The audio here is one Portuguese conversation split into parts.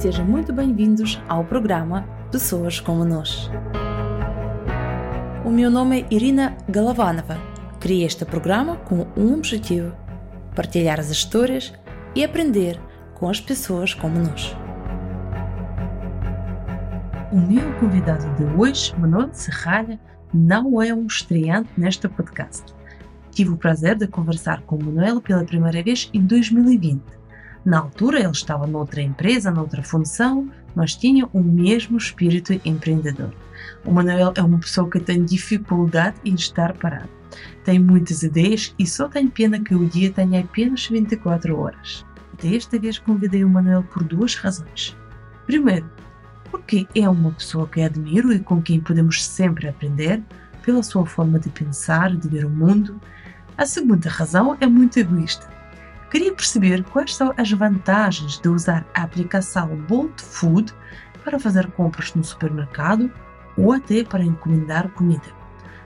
sejam muito bem-vindos ao programa Pessoas como Nós. O meu nome é Irina Galovanova. Criei este programa com um objetivo: partilhar as histórias e aprender com as pessoas como nós. O meu convidado de hoje, Manuel Serralha, não é um estreante neste podcast. Tive o prazer de conversar com Manuel pela primeira vez em 2020 na altura ele estava noutra empresa, noutra função, mas tinha o mesmo espírito empreendedor. O Manuel é uma pessoa que tem dificuldade em estar parado. Tem muitas ideias e só tem pena que o dia tenha apenas 24 horas. Desta vez convidei o Manuel por duas razões. Primeiro, porque é uma pessoa que admiro e com quem podemos sempre aprender pela sua forma de pensar, de ver o mundo. A segunda razão é muito egoísta Queria perceber quais são as vantagens de usar a aplicação Bolt Food para fazer compras no supermercado ou até para encomendar comida.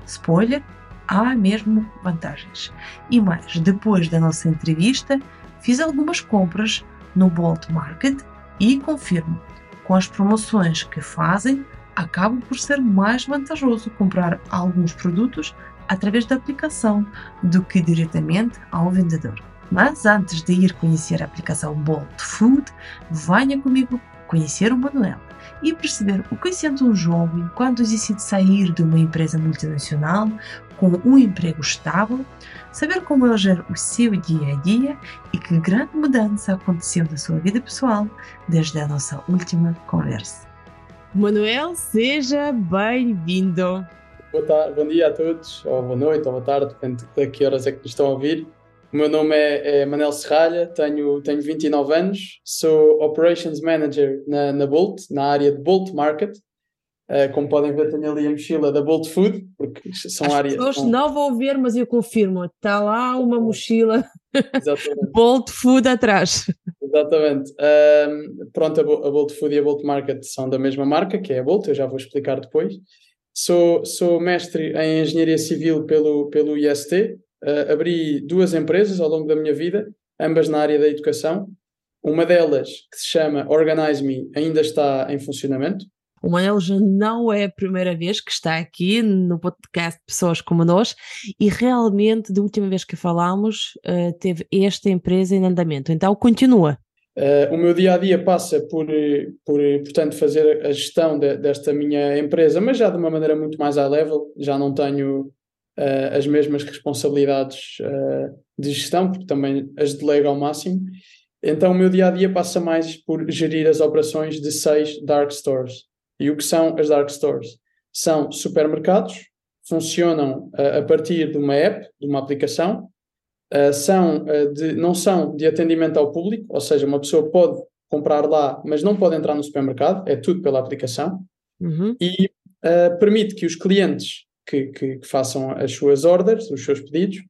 Spoiler, há mesmo vantagens. E mais, depois da nossa entrevista, fiz algumas compras no Bolt Market e confirmo, com as promoções que fazem, acaba por ser mais vantajoso comprar alguns produtos através da aplicação do que diretamente ao vendedor. Mas antes de ir conhecer a aplicação Bolt Food, venha comigo conhecer o Manuel e perceber o que sente um jovem quando decide sair de uma empresa multinacional com um emprego estável, saber como ele gera o seu dia a dia e que grande mudança aconteceu na sua vida pessoal desde a nossa última conversa. Manuel, seja bem-vindo. Bom dia a todos, ou boa noite, ou boa tarde, depende de que horas é que nos estão a ouvir. O meu nome é, é Manel Serralha, tenho, tenho 29 anos, sou Operations Manager na, na Bolt, na área de Bolt Market. Uh, como podem ver, tenho ali a mochila da Bolt Food, porque são As áreas. As pessoas são... não vão ver, mas eu confirmo: está lá uma mochila Bolt Food atrás. Exatamente. Pronto, a, Bolt Food e a Bolt Market são da mesma marca, que é a Bolt, eu já vou explicar depois. Sou, sou mestre em Engenharia Civil pelo, pelo IST, uh, abri duas empresas ao longo da minha vida, ambas na área da educação. Uma delas, que se chama Organize Me, ainda está em funcionamento. O Manel já não é a primeira vez que está aqui no podcast Pessoas como Nós e realmente, da última vez que falámos, uh, teve esta empresa em andamento. Então, continua. Uh, o meu dia a dia passa por, por portanto, fazer a gestão de, desta minha empresa, mas já de uma maneira muito mais high level. Já não tenho uh, as mesmas responsabilidades uh, de gestão, porque também as delego ao máximo. Então o meu dia a dia passa mais por gerir as operações de seis dark stores. E o que são as dark stores? São supermercados, funcionam uh, a partir de uma app, de uma aplicação, são de, não são de atendimento ao público, ou seja, uma pessoa pode comprar lá, mas não pode entrar no supermercado, é tudo pela aplicação, uhum. e uh, permite que os clientes que, que, que façam as suas orders, os seus pedidos,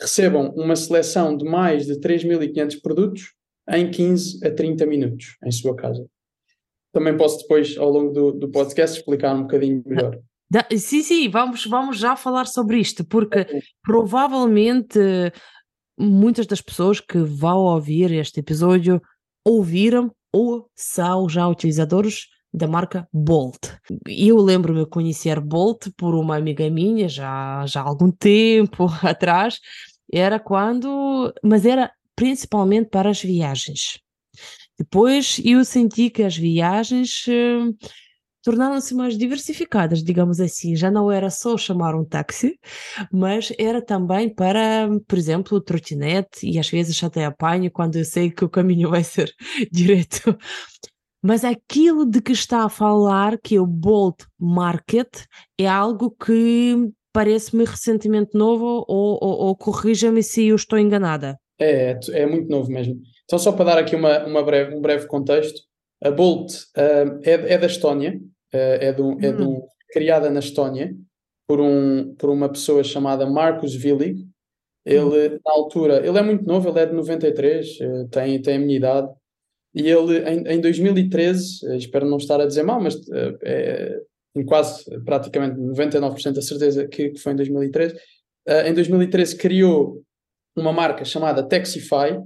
recebam uma seleção de mais de 3.500 produtos em 15 a 30 minutos em sua casa. Também posso depois, ao longo do, do podcast, explicar um bocadinho melhor. Da, sim, sim, vamos, vamos já falar sobre isto, porque provavelmente muitas das pessoas que vão ouvir este episódio ouviram ou são já utilizadores da marca Bolt. Eu lembro-me conhecer Bolt por uma amiga minha já, já há algum tempo atrás, era quando, mas era principalmente para as viagens. Depois eu senti que as viagens eh, tornaram-se mais diversificadas, digamos assim. Já não era só chamar um táxi, mas era também para, por exemplo, trotinete e às vezes até apanho quando eu sei que o caminho vai ser direto mas aquilo de que está a falar, que é o Bolt Market, é algo que parece-me recentemente novo ou, ou, ou corrija-me se eu estou enganada. É, é, é, muito novo mesmo. Então, só para dar aqui uma, uma breve, um breve contexto, a Bolt uh, é, é, da Estónia, uh, é, de um, é de um, hum. criada na Estónia por, um, por uma pessoa chamada Marcus Willig. Ele, hum. na altura, ele é muito novo, ele é de 93, uh, tem, tem a minha idade, e ele, em, em 2013, eh, espero não estar a dizer mal, mas uh, é, em quase praticamente 99% da certeza que, que, foi em 2013, uh, em 2013 criou uma marca chamada Taxify,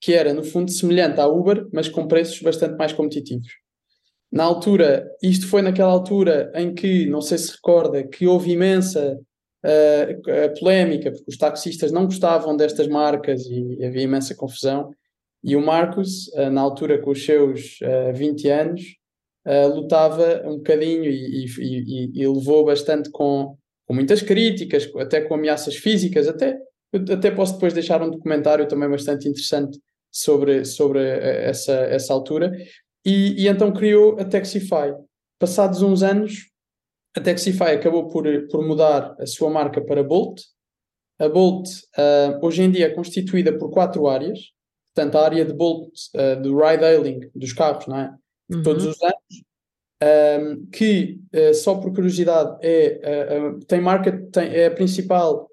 que era, no fundo, semelhante à Uber, mas com preços bastante mais competitivos. Na altura, isto foi naquela altura em que, não sei se recorda, que houve imensa uh, polémica, porque os taxistas não gostavam destas marcas e havia imensa confusão. E o Marcos, uh, na altura com os seus uh, 20 anos, uh, lutava um bocadinho e, e, e, levou bastante com, com muitas críticas, até com ameaças físicas, até, até posso depois deixar um documentário também bastante interessante sobre, sobre essa, essa altura, e, e então criou a Taxify. Passados uns anos, a Taxify acabou por, por mudar a sua marca para Bolt. A Bolt hoje em dia é constituída por quatro áreas, portanto a área de Bolt, uh, do ride-hailing dos carros, não é? Uhum. Todos os anos, um, que uh, só por curiosidade é, tem marca, tem, é a principal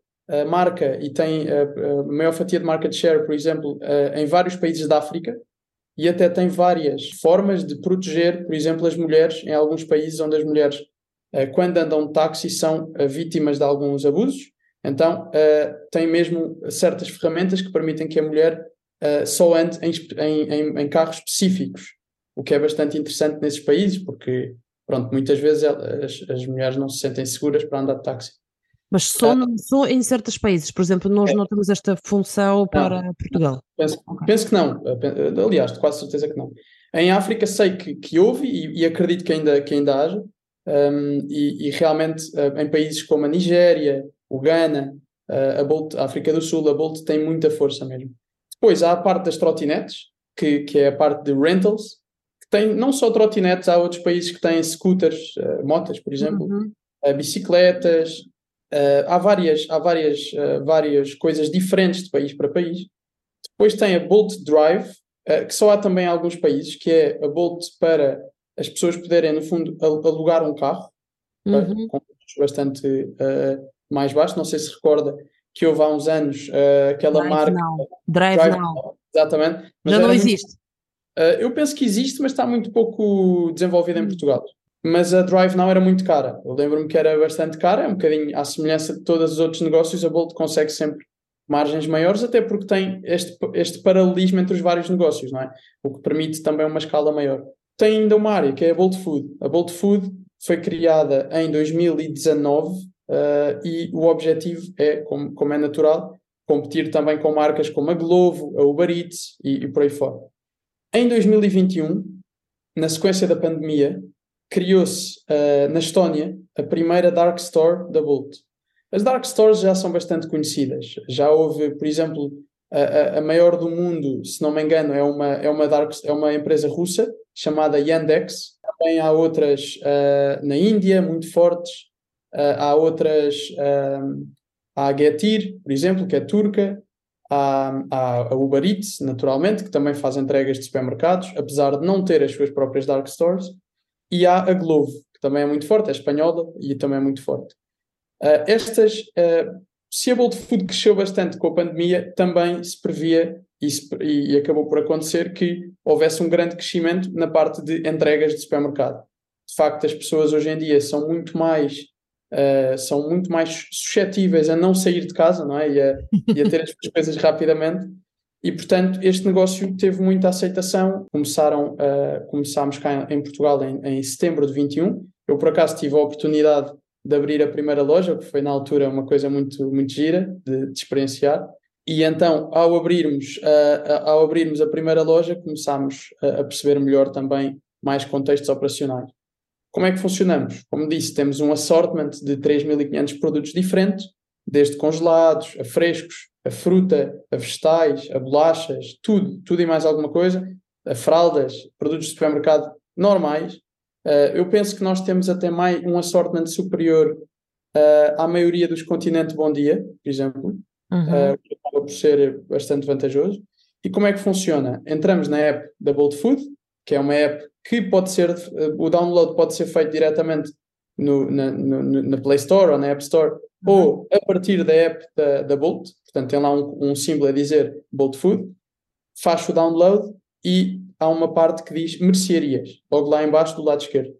marca e tem a maior fatia de market share, por exemplo, em vários países da África, e até tem várias formas de proteger, por exemplo, as mulheres em alguns países onde as mulheres, eh, quando andam de táxi, são eh, vítimas de alguns abusos. Então, eh, tem mesmo certas ferramentas que permitem que a mulher só ande em, em, em carros específicos, o que é bastante interessante nesses países, porque, pronto, muitas vezes as, as mulheres não se sentem seguras para andar de táxi. Mas só, ah, só em certos países, por exemplo, nós é, não temos esta função para não, Portugal. Penso, penso, que não, aliás, quase certeza que não. Em África sei que, que houve e, e acredito que ainda, que ainda haja, um, e, e, realmente uh, em países como a Nigéria, o Ghana, uh, a, Bolt, a África do Sul, a Bolt tem muita força mesmo. Depois há a parte das trotinetes, que, que é a parte de rentals, que tem não só trotinetes, há outros países que têm scooters, uh, motas, por exemplo, uhum. bicicletas, Uh, há várias, há várias, uh, várias coisas diferentes de país para país. Depois tem a Bolt Drive, uh, que só há também em alguns países, que é a Bolt para as pessoas poderem, no fundo, alugar um carro, uhum. com bastante mais baixo. Não sei se recorda que houve há uns anos aquela Drive marca. Now. Drive, Drive Now. now. Exatamente. Já não existe. Muito, eu penso que existe, mas está muito pouco desenvolvida em hum. Portugal mas a Drive Now era muito cara. Eu lembro-me que era bastante cara, é um bocadinho à semelhança de todos os outros negócios, a Bolt consegue sempre margens maiores, até porque tem este, este paralelismo entre os vários negócios, não é? O que permite também uma escala maior. Tem ainda uma área que é a Bolt Food. A Bolt Food foi criada em 2019 uh, e o objetivo é, como, como é natural, competir também com marcas como a Glovo, a Uber Eats e, e por aí fora. Em 2021, na sequência da pandemia, criou-se uh, na Estónia a primeira Dark Store da Bolt. As Dark Stores já são bastante conhecidas. Já houve, por exemplo, a, a, maior do mundo, se não me engano, é uma, é uma, dark, é uma empresa russa chamada Yandex. Também há outras uh, na Índia, muito fortes. Uh, há outras, há a Getir, por exemplo, que é turca. Há, há a Uber Eats, naturalmente, que também faz entregas de supermercados, apesar de não ter as suas próprias dark stores e há a Glovo, que também é muito forte, é espanhola e também é muito forte. Uh, estas, uh, se a Bolt Food cresceu bastante com a pandemia, também se previa e, se, e, acabou por acontecer que houvesse um grande crescimento na parte de entregas de supermercado. De facto, as pessoas hoje em dia são muito mais uh, são muito mais suscetíveis a não sair de casa, não é? E a, e a ter as coisas rapidamente. E, portanto, este negócio teve muita aceitação. Começaram, uh, começámos cá em, Portugal em, em, setembro de 21. Eu, por acaso, tive a oportunidade de abrir a primeira loja, que foi na altura uma coisa muito, muito gira de, de experienciar. E então, ao abrirmos, uh, ao abrirmos a primeira loja, começámos a, a perceber melhor também mais contextos operacionais. Como é que funcionamos? Como disse, temos um assortment de 3.500 produtos diferentes, desde congelados a frescos, a fruta, a vegetais, a bolachas, tudo, tudo e mais alguma coisa, a fraldas, produtos de supermercado normais. Uh, eu penso que nós temos até mais um assortment superior uh, à maioria dos continentes Bom Dia, por exemplo, uhum. uh, que acaba por ser bastante vantajoso. E como é que funciona? Entramos na app da Bolt Food, que é uma app que pode ser, o download pode ser feito diretamente no, na, no, na Play Store ou na App Store, uhum. ou a partir da app da, da Bolt, portanto tem lá um, um símbolo a dizer Bolt Food, faz o download e há uma parte que diz mercearias, logo lá embaixo do lado esquerdo.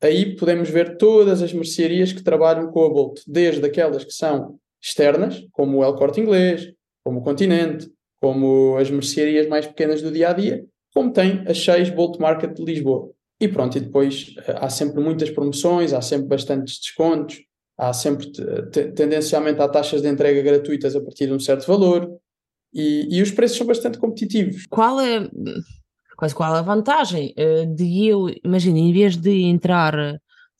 Aí podemos ver todas as mercearias que trabalham com a Bolt, desde aquelas que são externas, como o El Corte Inglês, como o Continente, como as mercearias mais pequenas do dia a dia, como tem as seis Bolt Market de Lisboa. E pronto, e depois eh, há sempre muitas promoções, há sempre bastantes descontos, há sempre tendencialmente há taxas de entrega gratuitas a partir de um certo valor e, e os preços são bastante competitivos. Qual é quase qual a vantagem eh, de eu, imagina, em vez de entrar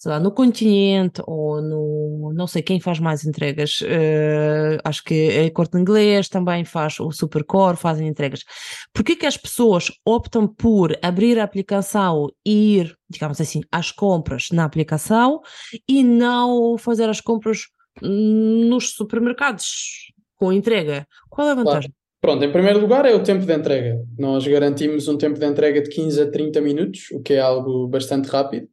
sei lá, no continente ou no, não sei quem faz mais entregas, uh, acho que a Corte Inglês também faz, o Supercore fazem entregas. Por que as pessoas optam por abrir a aplicação e ir, digamos assim, às compras na aplicação e não fazer as compras nos supermercados com entrega? Qual é a vantagem? Claro. Pronto, em primeiro lugar é o tempo de entrega. Nós garantimos um tempo de entrega de 15 a 30 minutos, o que é algo bastante rápido.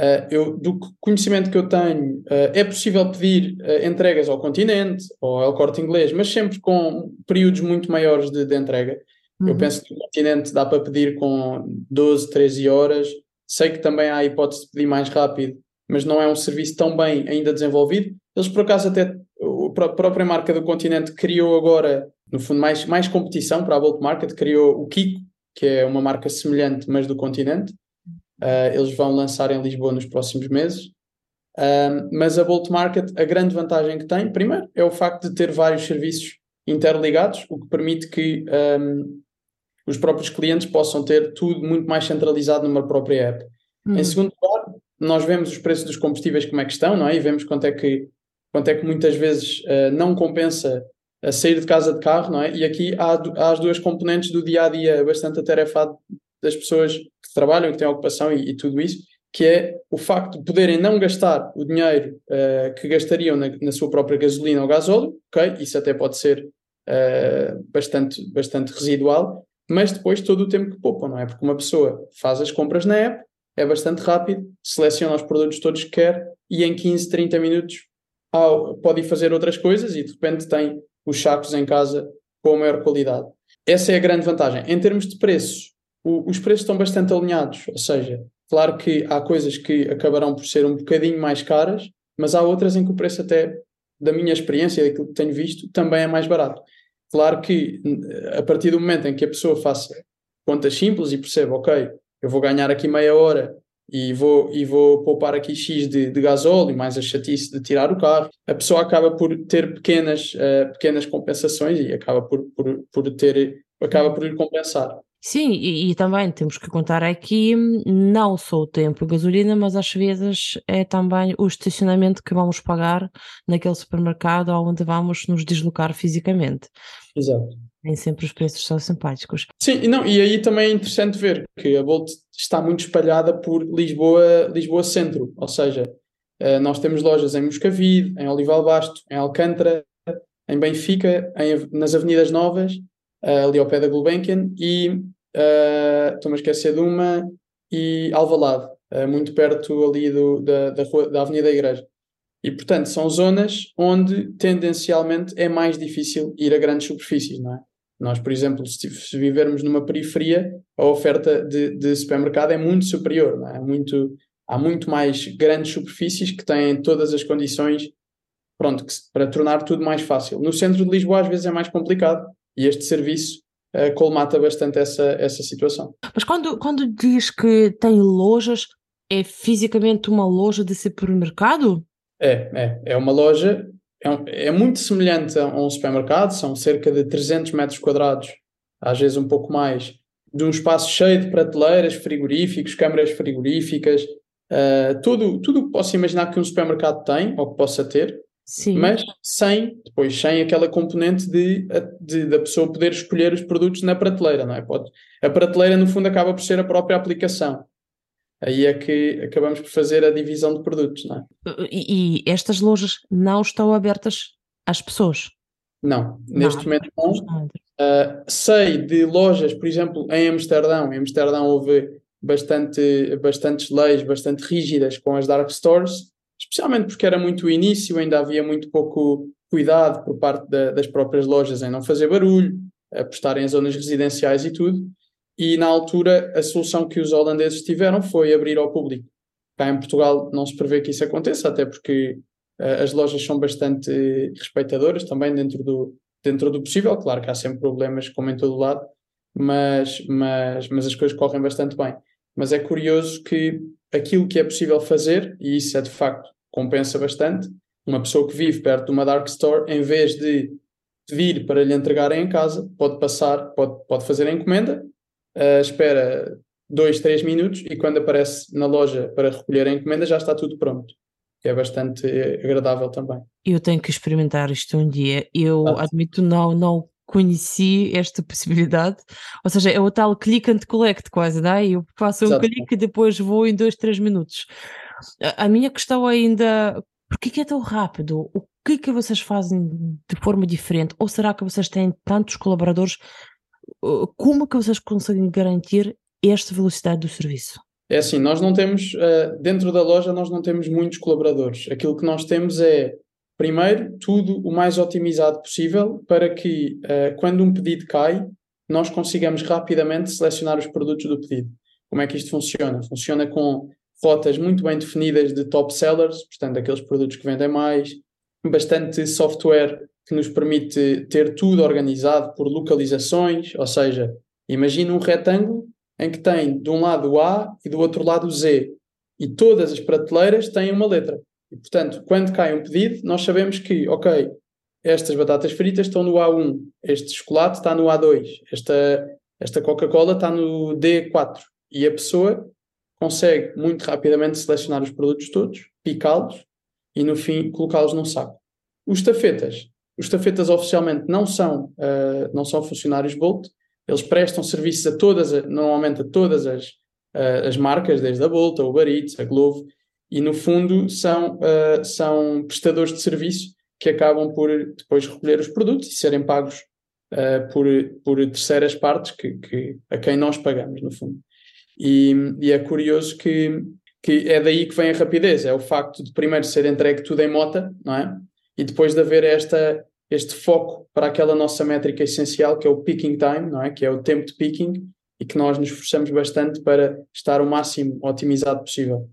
Uh, eu, do conhecimento que eu tenho, uh, é possível pedir uh, entregas ao continente ou ao corte inglês, mas sempre com períodos muito maiores de, de entrega. Uhum. Eu penso que no continente dá para pedir com 12, 13 horas. Sei que também há a hipótese de pedir mais rápido, mas não é um serviço tão bem ainda desenvolvido. Eles, por acaso, até a própria marca do continente criou agora, no fundo, mais, mais competição para a Bolt Market, criou o Kiko, que é uma marca semelhante, mas do continente Uh, eles vão lançar em Lisboa nos próximos meses. mas a Bolt Market, a grande vantagem que tem, primeiro, é o facto de ter vários serviços interligados, o que permite que um, os próprios clientes possam ter tudo muito mais centralizado numa própria app. Uhum. Em segundo lugar, nós vemos os preços dos combustíveis como é que estão, não é? E vemos quanto é que, quanto é que muitas vezes uh, não compensa a sair de casa de carro, não é? E aqui há, há as duas componentes do dia a dia bastante atarefado das pessoas que trabalham, que têm ocupação e, e tudo isso, que é o facto de poderem não gastar o dinheiro uh, que gastariam na, na, sua própria gasolina ou gasóleo, ok? Isso até pode ser uh, bastante, bastante residual, mas depois todo o tempo que poupam, não é? Porque uma pessoa faz as compras na app, é bastante rápido, seleciona os produtos todos que quer e em 15, 30 minutos ao, pode ir fazer outras coisas e de repente tem os sacos em casa com a maior qualidade. Essa é a grande vantagem. Em termos de preços, o, os preços estão bastante alinhados, ou seja, claro que há coisas que acabarão por ser um bocadinho mais caras, mas há outras em que o preço até, da minha experiência, daquilo que tenho visto, também é mais barato. Claro que a partir do momento em que a pessoa faça contas simples e percebe, ok, eu vou ganhar aqui meia hora e vou, e vou poupar aqui X de, de gasóleo, mais a chatice de tirar o carro, a pessoa acaba por ter pequenas, uh, pequenas compensações e acaba por, por, por ter, acaba por lhe compensar. Sim, e, e, também temos que contar aqui não só o tempo de gasolina, mas às vezes é também o estacionamento que vamos pagar naquele supermercado onde vamos nos deslocar fisicamente. Exato. Nem sempre os preços são simpáticos. Sim, e, não, e aí também é interessante ver que a Bolt está muito espalhada por Lisboa, Lisboa Centro, ou seja, eh, nós temos lojas em Moscavide, em Olival Basto, em Alcântara, em Benfica, em, nas Avenidas Novas uh, ali ao pé da Gulbenkian, e uh, estou-me a esquecer de uma, e Alvalade, uh, muito perto ali do, da, da, rua, da Avenida da Igreja. E, portanto, são zonas onde tendencialmente é mais difícil ir a grandes superfícies, não é? Nós, por exemplo, se, vivermos numa periferia, a oferta de, de supermercado é muito superior, não é? muito, há muito mais grandes superfícies que têm todas as condições pronto, que, para tornar tudo mais fácil. No centro de Lisboa, às vezes, é mais complicado, e este serviço uh, colmata bastante essa, essa situação. Mas quando, quando diz que tem lojas, é fisicamente uma loja de supermercado? É, é. É uma loja, é, é muito semelhante a um supermercado, são cerca de 300 metros quadrados, às vezes um pouco mais, de um espaço cheio de prateleiras, frigoríficos, câmaras frigoríficas, uh, tudo, tudo que possa imaginar que um supermercado tem ou que possa ter, Sim. mas sem, depois, sem aquela componente de, de, da pessoa poder escolher os produtos na prateleira, não é? Pode, a prateleira, no fundo, acaba por ser a própria aplicação. Aí é que acabamos por fazer a divisão de produtos, não é? E, e estas lojas não estão abertas às pessoas? Não, neste não, momento não. Uh, sei de lojas, por exemplo, em Amsterdão. Em Amsterdão houve bastante, bastantes leis bastante rígidas com as dark stores especialmente porque era muito o início, ainda havia muito pouco cuidado por parte da, das próprias lojas em não fazer barulho, apostarem em zonas residenciais e tudo. E na altura a solução que os holandeses tiveram foi abrir ao público. Cá em Portugal não se prevê que isso aconteça, até porque uh, as lojas são bastante respeitadoras também dentro do, dentro do possível. Claro que há sempre problemas, como em todo lado, mas, mas, mas as coisas correm bastante bem. Mas é curioso que aquilo que é possível fazer, e isso é de facto compensa bastante, uma pessoa que vive perto de uma dark store, em vez de pedir para lhe entregarem em casa, pode passar, pode, pode fazer a encomenda, uh, espera dois, três minutos e quando aparece na loja para recolher a encomenda já está tudo pronto. É bastante agradável também. Eu tenho que experimentar isto um dia. Eu ah. admito não não conheci esta possibilidade. Ou seja, é o tal click and collect quase, não é? Eu faço um clique e depois vou em dois, três minutos. A, a minha questão ainda, por que é tão rápido? O que é que vocês fazem de forma diferente? Ou será que vocês têm tantos colaboradores? Como é que vocês conseguem garantir esta velocidade do serviço? É assim, nós não temos, uh, dentro da loja, nós não temos muitos colaboradores. Aquilo que nós temos é, primeiro, tudo o mais otimizado possível para que, uh, quando um pedido cai, nós consigamos rapidamente selecionar os produtos do pedido. Como é que isto funciona? Funciona com rotas muito bem definidas de top sellers, portanto, aqueles produtos que vendem mais, bastante software que nos permite ter tudo organizado por localizações, ou seja, imagina um retângulo em que tem de um lado o A e do outro lado o Z, e todas as prateleiras têm uma letra. E, portanto, quando cai um pedido, nós sabemos que, ok, estas batatas fritas estão no A1, este chocolate está no A2, esta, esta Coca-Cola está no D4. E a pessoa consegue muito rapidamente selecionar os produtos todos, picá-los e no fim colocá-los num saco. Os tafetas. Os tafetas oficialmente não são, uh, não são funcionários Bolt, eles prestam serviços a todas, normalmente a todas as, uh, as marcas, desde a Bolt, a Uber Eats, a Glovo, e no fundo são, uh, são prestadores de serviço que acabam por depois recolher os produtos e serem pagos uh, por, por terceiras partes que, que, a quem nós pagamos, no fundo. E, e, é curioso que, que é daí que vem a rapidez, é o facto de primeiro ser entregue tudo em mota, não é? E depois de haver esta, este foco para aquela nossa métrica essencial que é o picking time, não é? Que é o tempo de picking e que nós nos esforçamos bastante para estar o máximo otimizado possível.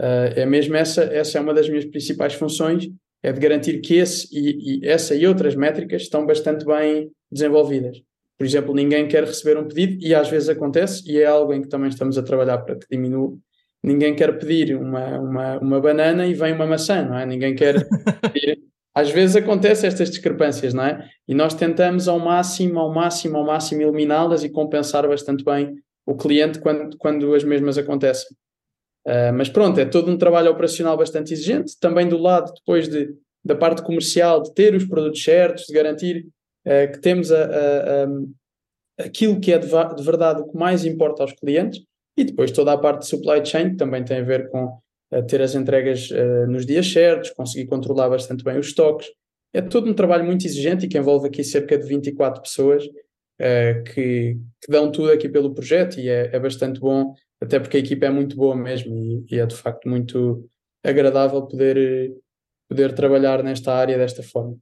Uh, é mesmo essa, essa é uma das minhas principais funções, é de garantir que esse e, e, essa e outras métricas estão bastante bem desenvolvidas. Por exemplo, ninguém quer receber um pedido e às vezes acontece, e é algo em que também estamos a trabalhar para que diminua. Ninguém quer pedir uma, uma, uma banana e vem uma maçã, não é? Ninguém quer pedir às vezes acontecem estas discrepâncias, não é? E nós tentamos ao máximo, ao máximo, ao máximo eliminá-las e compensar bastante bem o cliente quando, quando as mesmas acontecem. Uh, mas pronto, é todo um trabalho operacional bastante exigente, também do lado depois de, da parte comercial, de ter os produtos certos, de garantir uh, que temos a, a, a, aquilo que é de, de verdade o que mais importa aos clientes, e depois toda a parte de supply chain, que também tem a ver com a ter as entregas nos dias certos, conseguir controlar bastante bem os estoques. É todo um trabalho muito exigente e que envolve aqui cerca de 24 pessoas que, que, dão tudo aqui pelo projeto e é, é, bastante bom, até porque a equipa é muito boa mesmo e, e, é de facto muito agradável poder, poder trabalhar nesta área desta forma.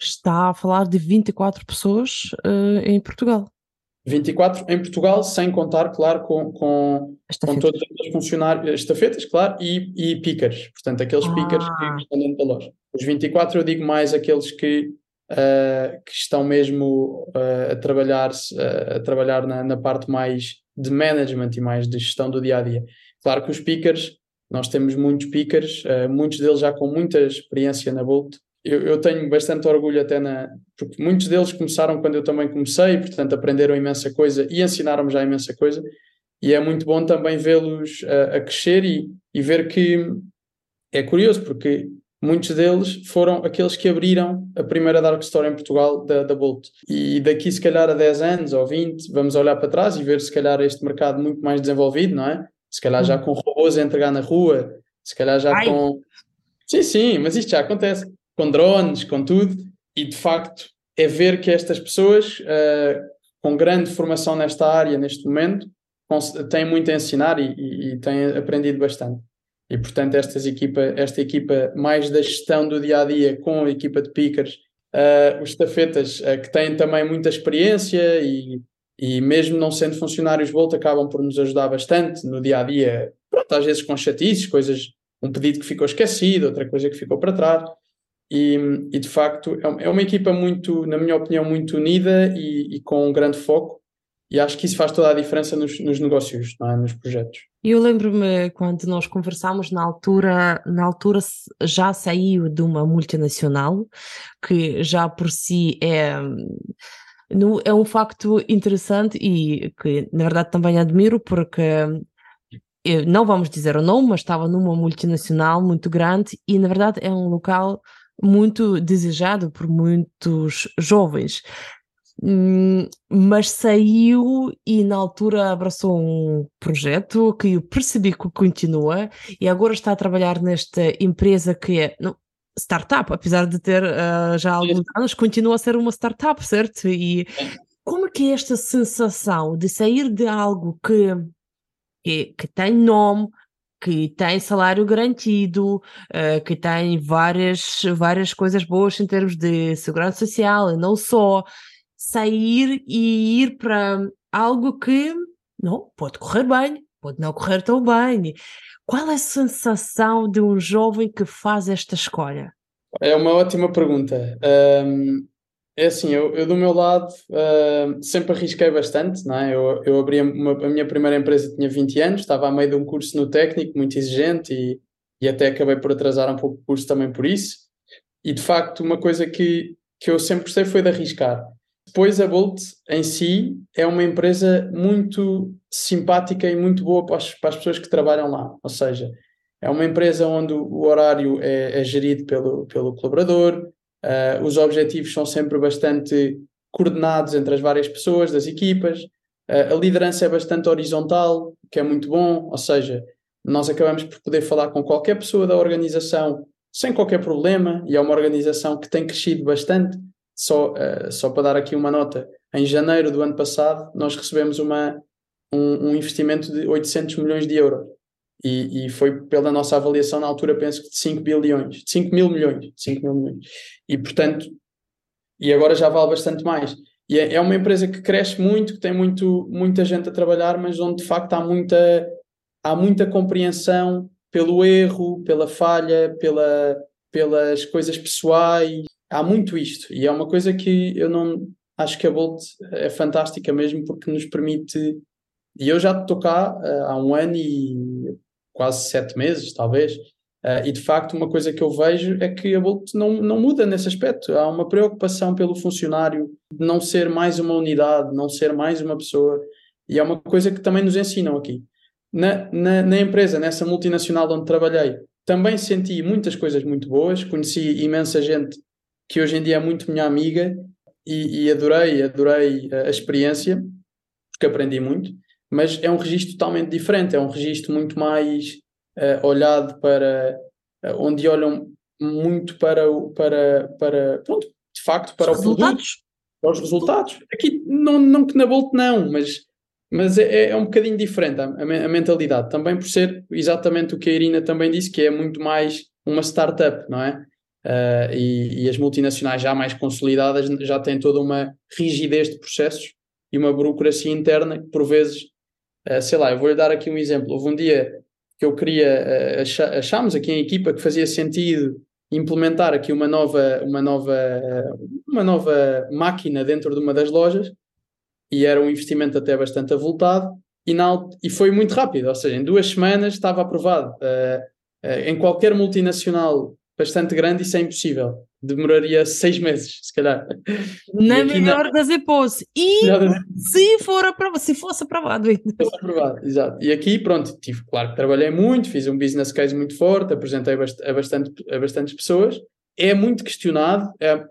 Está a falar de 24 pessoas uh, em Portugal. 24 em Portugal, sem contar, claro, com, com, com todos os funcionários, estafetas, claro, e, e pickers, portanto, aqueles ah. pickers que estão dentro da loja. Os 24 eu digo mais aqueles que, uh, que estão mesmo uh, a trabalhar, uh, a trabalhar na, na, parte mais de management e mais de gestão do dia a dia. Claro que os pickers, nós temos muitos pickers, muitos deles já com muita experiência na Bolt, eu, eu, tenho bastante orgulho até na. Porque muitos deles começaram quando eu também comecei, portanto aprenderam imensa coisa e ensinaram-me já imensa coisa. E é muito bom também vê-los a, a, crescer e, e ver que é curioso, porque muitos deles foram aqueles que abriram a primeira Dark Store em Portugal da, da Bolt. E daqui, se calhar, a 10 anos ou 20, vamos olhar para trás e ver, se calhar, este mercado muito mais desenvolvido, não é? Se calhar já com robôs a entregar na rua, se calhar já Ai. com. Sim, sim, mas isto já acontece com drones, com tudo, e de facto é ver que estas pessoas uh, com grande formação nesta área, neste momento, têm muito a ensinar e, e, e, têm aprendido bastante. E portanto, estas equipa, esta equipa mais da gestão do dia a dia com a equipa de pickers, uh, os tafetas uh, que têm também muita experiência e, e mesmo não sendo funcionários Volt, acabam por nos ajudar bastante no dia a dia. Pronto, às vezes com chatices, coisas, um pedido que ficou esquecido, outra coisa que ficou para trás e, e de facto é, é uma equipa muito, na minha opinião, muito unida e, e com um grande foco e acho que isso faz toda a diferença nos, nos negócios, é? nos projetos. Eu lembro-me quando nós conversámos na altura, na altura já saiu de uma multinacional, que já por si é, é um facto interessante e que na verdade também admiro porque não vamos dizer o nome, mas estava numa multinacional muito grande e na verdade é um local muito desejado por muitos jovens. Hum, mas saiu e na altura abraçou um projeto que eu percebi que continua e agora está a trabalhar nesta empresa que é não, startup, apesar de ter uh, já alguns anos, continua a ser uma startup, certo? E como é que é esta sensação de sair de algo que, que, que tem nome, que tem salário garantido, uh, que tem várias, várias coisas boas em termos de segurança social e não só, sair e ir para algo que não pode correr bem, pode não correr tão bem. Qual é a sensação de um jovem que faz esta escolha? É uma ótima pergunta. Um, é assim, eu, eu, do meu lado uh, sempre arrisquei bastante, não é? Eu, eu abri uma, a minha primeira empresa, tinha 20 anos, estava a meio de um curso no técnico muito exigente e, e até acabei por atrasar um pouco o curso também por isso. E de facto, uma coisa que, que eu sempre gostei foi de arriscar. Depois a Bolt em si é uma empresa muito simpática e muito boa para as, para as pessoas que trabalham lá. Ou seja, é uma empresa onde o horário é, é gerido pelo, pelo colaborador, uh, os objetivos são sempre bastante coordenados entre as várias pessoas das equipas, uh, a liderança é bastante horizontal, que é muito bom, ou seja, nós acabamos por poder falar com qualquer pessoa da organização sem qualquer problema, e é uma organização que tem crescido bastante, só, uh, só para dar aqui uma nota, em janeiro do ano passado nós recebemos uma, um, um investimento de 800 milhões de euros. E, e, foi pela nossa avaliação na altura, penso que de 5 bilhões, de 5 mil milhões, 5 mil milhões. E portanto, e agora já vale bastante mais. E é, é, uma empresa que cresce muito, que tem muito, muita gente a trabalhar, mas onde de facto há muita, há muita compreensão pelo erro, pela falha, pela, pelas coisas pessoais há muito isto e é uma coisa que eu não acho que a Bolt é fantástica mesmo porque nos permite e eu já estou cá uh, há um ano e quase sete meses talvez uh, e de facto uma coisa que eu vejo é que a Bolt não, não muda nesse aspecto. Há uma preocupação pelo funcionário de não ser mais uma unidade não ser mais uma pessoa e é uma coisa que também nos ensinam aqui. Na, na, na empresa, nessa multinacional onde trabalhei também senti muitas coisas muito boas conheci imensa gente que hoje em dia é muito minha amiga e, e adorei, adorei a, experiência, porque aprendi muito, mas é um registro totalmente diferente, é um registro muito mais uh, olhado para, uh, onde olham muito para, para, para pronto, de facto, para os resultados. para os resultados. Aqui, não, não que na Bolt não, mas, mas é, é um bocadinho diferente a, a, mentalidade, também por ser exatamente o que a Irina também disse, que é muito mais uma startup, não é? Uh, e, e, as multinacionais já mais consolidadas já têm toda uma rigidez de processos e uma burocracia interna que por vezes, uh, sei lá, eu vou-lhe dar aqui um exemplo. Houve um dia que eu queria, uh, achámos aqui em equipa que fazia sentido implementar aqui uma nova, uma nova, uma nova máquina dentro de uma das lojas e era um investimento até bastante avultado e, na, e foi muito rápido, ou seja, em duas semanas estava aprovado. Uh, uh, em qualquer multinacional bastante grande, isso é impossível. Demoraria seis meses, se calhar. Na melhor não. das hipóteses. E se, for aprovado, se fosse aprovado ainda. Se fosse aprovado, exato. E aqui, pronto, tive, claro que trabalhei muito, fiz um business case muito forte, apresentei a, bastante, a bastantes pessoas. É muito questionado, é,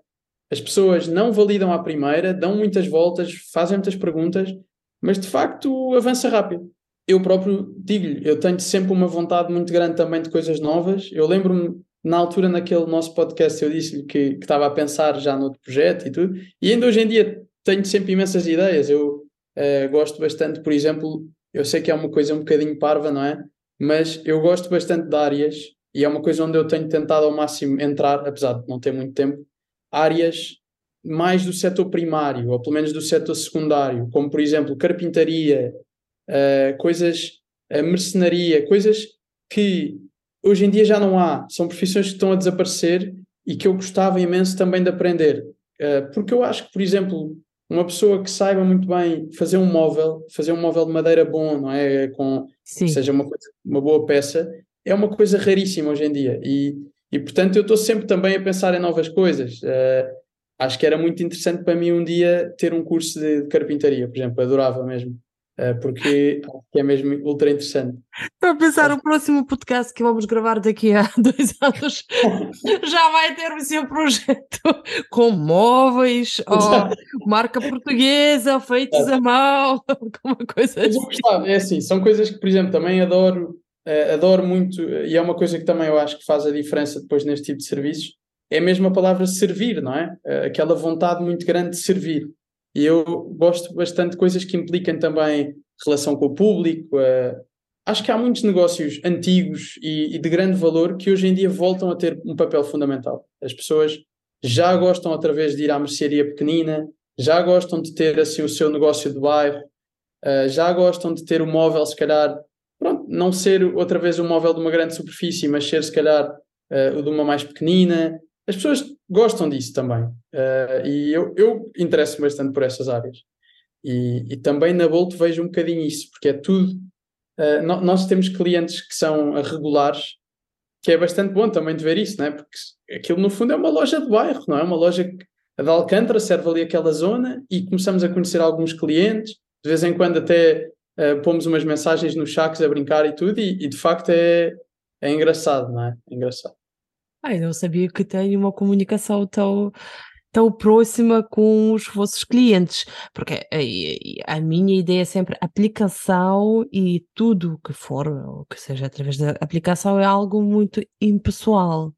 as pessoas não validam à primeira, dão muitas voltas, fazem muitas perguntas, mas de facto avança rápido. Eu próprio digo-lhe, eu tenho sempre uma vontade muito grande também de coisas novas. Eu lembro-me na altura, naquele nosso podcast, eu disse-lhe que, que estava a pensar já no projeto e tudo, e ainda hoje em dia tenho sempre imensas ideias. Eu uh, gosto bastante, por exemplo, eu sei que é uma coisa um bocadinho parva, não é? Mas eu gosto bastante de áreas, e é uma coisa onde eu tenho tentado ao máximo entrar, apesar de não ter muito tempo, áreas mais do setor primário, ou pelo menos do setor secundário, como por exemplo carpintaria, uh, coisas, uh, mercenaria, coisas que hoje em dia já não há. São profissões que estão a desaparecer e que eu gostava imenso também de aprender. Uh, porque eu acho que, por exemplo, uma pessoa que saiba muito bem fazer um móvel, fazer um móvel de madeira bom, não é? Com, Sim. seja uma, coisa, uma boa peça, é uma coisa raríssima hoje em dia. E, e portanto, eu estou sempre também a pensar em novas coisas. Uh, acho que era muito interessante para mim um dia ter um curso de, de carpintaria, por exemplo, adorava mesmo. Eh, porque é mesmo ultra interessante. Estou a pensar o próximo podcast que vamos gravar daqui a dois anos já vai ter o seu projeto com móveis ou marca portuguesa, feitos à mão, alguma coisa assim. Gostava, é assim, são coisas que, por exemplo, também adoro, uh, adoro muito, e é uma coisa que também eu acho que faz a diferença depois neste tipo de serviços, é mesmo a palavra servir, não é? Aquela vontade muito grande de servir. E eu gosto bastante de coisas que implicam também relação com o público. Uh, acho que há muitos negócios antigos e, e, de grande valor que hoje em dia voltam a ter um papel fundamental. As pessoas já gostam outra vez de ir à mercearia pequenina, já gostam de ter assim o seu negócio de bairro, uh, já gostam de ter o móvel, se calhar, pronto, não ser outra vez um móvel de uma grande superfície, mas ser se calhar uh, o de uma mais pequenina. As pessoas gostam disso também. Uh, e eu, eu interesso bastante por essas áreas. E, e, também na Bolt vejo um bocadinho isso, porque é tudo. Uh, no, nós temos clientes que são regulares, que é bastante bom também de ver isso, não é? Porque aquilo no fundo é uma loja de bairro, não é? Uma loja que de Alcântara serve ali aquela zona e começamos a conhecer alguns clientes, de vez em quando até uh, pomos umas mensagens nos saques a brincar e tudo, e, e de facto é, é engraçado, não é? é engraçado. Ai, não sabia que tem uma comunicação tão, tão próxima com os vossos clientes, porque a, a minha ideia é sempre aplicação e tudo que for, ou que seja através da aplicação, é algo muito impessoal.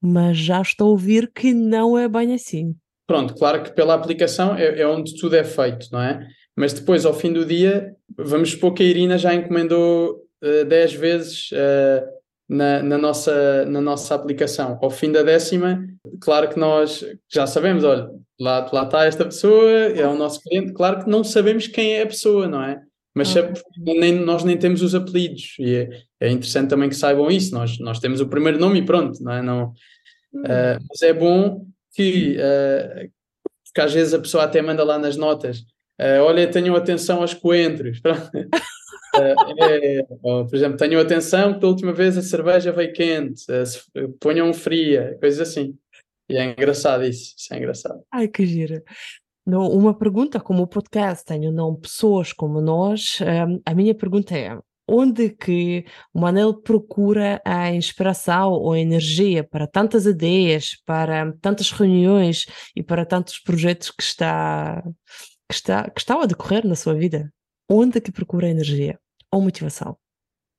Mas já estou a ouvir que não é bem assim. Pronto, claro que pela aplicação é, é onde tudo é feito, não é? Mas depois, ao fim do dia, vamos supor que a Irina já encomendou uh, 10 vezes uh, na, na, nossa, na nossa aplicação. Ao fim da décima, claro que nós já sabemos, olha, lá, lá está esta pessoa, é o nosso cliente, claro que não sabemos quem é a pessoa, não é? Mas okay. nem, nós nem temos os apelidos e é, é, interessante também que saibam isso. Nós, nós temos o primeiro nome e pronto, não é? Não, uh, mas é bom que, uh, porque às vezes a pessoa até manda lá nas notas: uh, olha, tenham atenção aos coentros. é, é, por exemplo, tenham atenção que da última vez a cerveja veio quente, ponham fria, coisas assim. E é engraçado isso, isso é engraçado. Ai, que gira. Não, uma pergunta, como o podcast tem o nome Pessoas como Nós, um, a minha pergunta é, onde que o Manel procura a inspiração ou a energia para tantas ideias, para tantas reuniões e para tantos projetos que está, que está, que estão a decorrer na sua vida? Onde que procura energia ou motivação?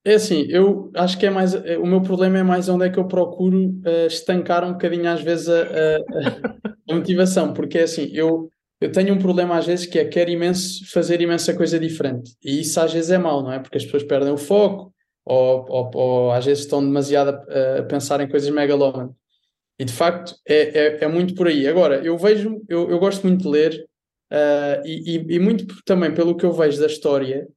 É assim, eu acho que é mais. Eh, o meu problema é mais onde é que eu procuro uh, estancar um bocadinho às vezes a, a, a, motivação, porque é assim, eu, eu tenho um problema às vezes que é quero imenso fazer imensa coisa diferente, e isso às vezes é mau, não é? Porque as pessoas perdem o foco, ou, ou, ou às vezes estão demasiado a, a pensar em coisas megalómanas. E de facto é, é, é, muito por aí. Agora, eu vejo, eu, eu gosto muito de ler, uh, e, e, e muito também pelo que eu vejo da história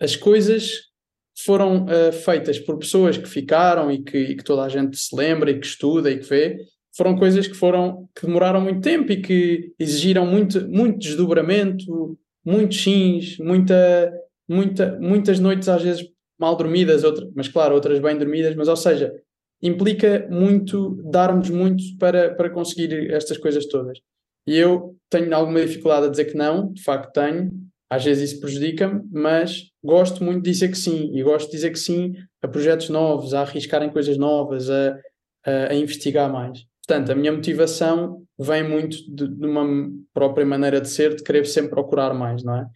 as coisas foram uh, feitas por pessoas que ficaram e que, e que, toda a gente se lembra e que estuda e que vê, foram coisas que foram que demoraram muito tempo e que exigiram muito, muito desdobramento, muitos sims, muita, muita, muitas noites às vezes mal dormidas, outra, mas claro, outras bem dormidas, mas ou seja, implica muito darmos muito para, para conseguir estas coisas todas. E eu tenho alguma dificuldade a dizer que não, de facto tenho, às vezes isso prejudica-me, mas gosto muito de dizer que sim, e gosto de dizer que sim a projetos novos, a arriscar em coisas novas, a, a, a investigar mais. Portanto, a minha motivação vem muito de, de, uma própria maneira de ser, de querer sempre procurar mais, não é?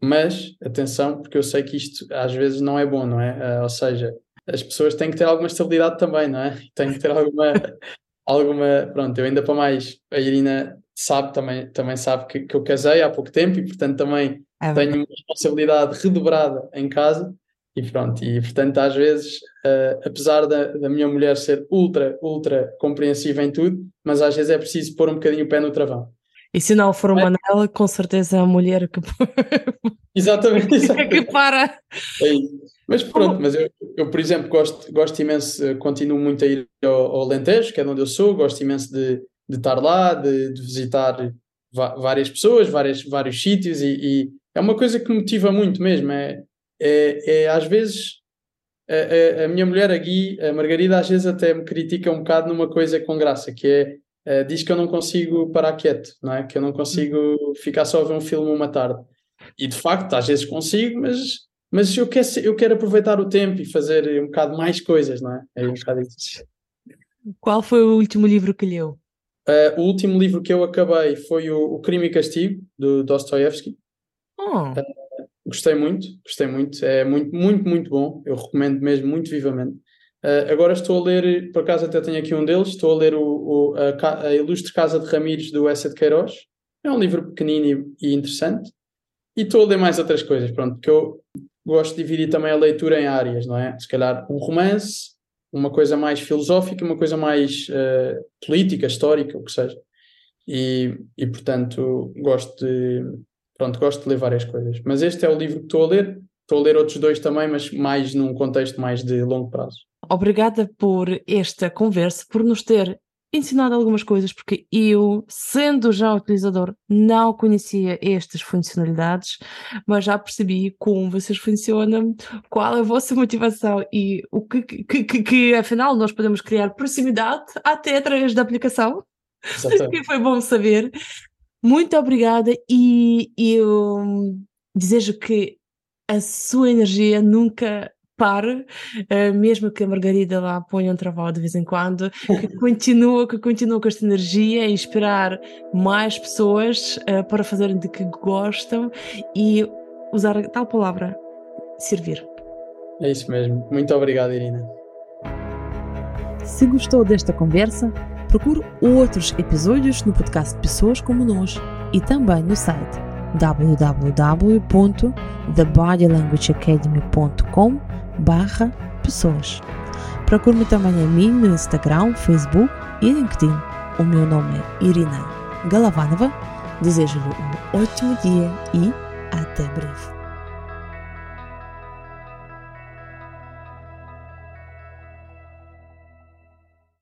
Mas, atenção, porque eu sei que isto às vezes não é bom, não é? Uh, ou seja, as pessoas têm que ter alguma estabilidade também, não é? Têm que ter alguma, alguma, pronto, eu ainda para mais, a Irina sabe também, também sabe que, que eu casei há pouco tempo e portanto também é tenho uma responsabilidade redobrada em casa e pronto, e portanto às vezes, uh, apesar da, da minha mulher ser ultra, ultra compreensiva em tudo, mas às vezes é preciso pôr um bocadinho o pé no travão. E se não for uma Manela, com certeza é a mulher que exatamente, exatamente. que para. É. Mas pronto, mas eu, eu, por exemplo, gosto, gosto imenso, continuo muito a ir ao, ao Alentejo, que é de onde eu sou, gosto imenso de, de estar lá, de, de visitar várias pessoas, várias, vários sítios e, e, é uma coisa que me motiva muito mesmo. É, é, é às vezes a, a, a, minha mulher, a Gui, a Margarida, às vezes até me critica um bocado numa coisa com graça, que é uh, diz que eu não consigo parar quieto, não é? Que eu não consigo ficar só a ver um filme uma tarde. E de facto, às vezes consigo, mas, mas eu, quero, eu quero aproveitar o tempo e fazer um bocado mais coisas, não é? É um bocado isso. Qual foi o último livro que leu? Uh, o último livro que eu acabei foi o, o Crime e Castigo, do Dostoevsky. Oh. Uh, gostei muito, gostei muito. É muito, muito, muito bom. Eu recomendo mesmo muito vivamente. Uh, agora estou a ler, por acaso até tenho aqui um deles, estou a ler o, o a, a, Ilustre Casa de Ramires do Essa de Queiroz. É um livro pequenino e, e interessante. E estou a ler mais outras coisas, pronto, porque eu gosto de dividir também a leitura em áreas, não é? Se calhar um romance, uma coisa mais filosófica, uma coisa mais uh, política, histórica, o que seja. E, e portanto gosto de pronto, gosto de ler várias coisas. Mas este é o livro que estou a ler. Estou a ler outros dois também, mas mais num contexto mais de longo prazo. Obrigada por esta conversa, por nos ter ensinado algumas coisas, porque eu, sendo já utilizador, não conhecia estas funcionalidades, mas já percebi como vocês funcionam, qual é a vossa motivação e o que, que, que, que afinal nós podemos criar proximidade até através da aplicação. que foi bom saber. Muito obrigada e eu desejo que a sua energia nunca pare, uh, mesmo que a Margarida lá ponha um trabalho de vez em quando, que continua, que continua com esta energia a inspirar mais pessoas uh, para fazerem de que gostam e usar a tal palavra, servir. É isso mesmo. Muito obrigado, Irina. Se gostou desta conversa, procure outros episódios no podcast Pessoas como Nós e também no site www.thebodylanguageacademy.com barra pessoas. Procure-me também a mim no Instagram, Facebook e LinkedIn. O meu nome é Irina Galavanova. Desejo-lhe um ótimo dia e até breve.